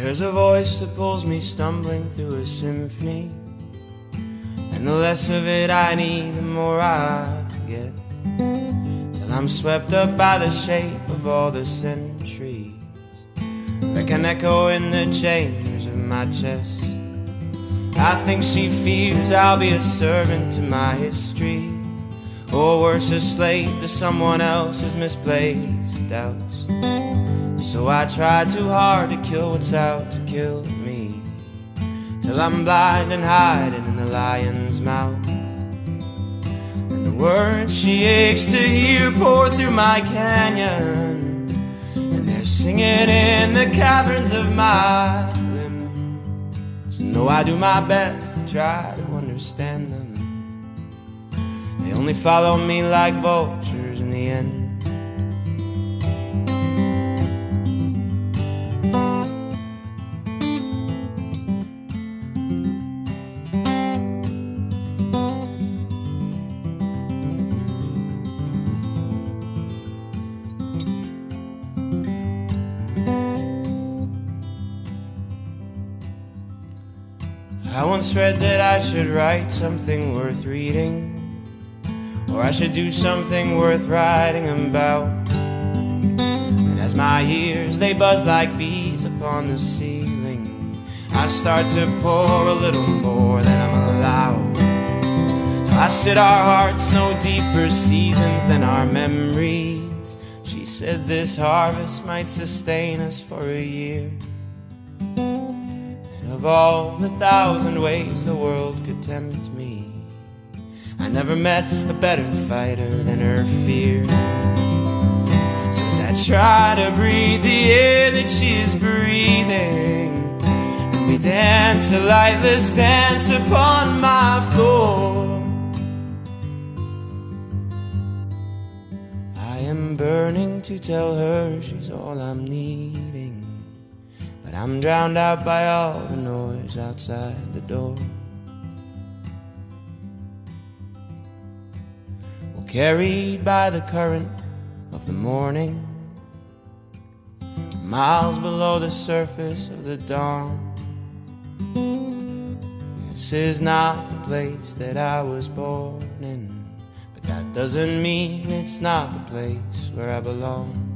There's a voice that pulls me stumbling through a symphony. And the less of it I need, the more I get. Till I'm swept up by the shape of all the centuries that can echo in the chambers of my chest. I think she fears I'll be a servant to my history, or worse, a slave to someone else's misplaced doubts. So I try too hard to kill what's out to kill me, till I'm blind and hiding in the lion's mouth. And the words she aches to hear pour through my canyon, and they're singing in the caverns of my limbs. No, I do my best to try to understand them. They only follow me like vultures in the end. I once read that I should write something worth reading, or I should do something worth writing about. And as my ears they buzz like bees upon the ceiling, I start to pour a little more than I'm allowed. So I said our hearts know deeper seasons than our memories. She said this harvest might sustain us for a year. Of all the thousand ways the world could tempt me, I never met a better fighter than her fear. So as I try to breathe the air that she is breathing, and we dance a lightless dance upon my floor. I am burning to tell her she's all I'm needing. I'm drowned out by all the noise outside the door. Well, carried by the current of the morning, miles below the surface of the dawn. This is not the place that I was born in, but that doesn't mean it's not the place where I belong.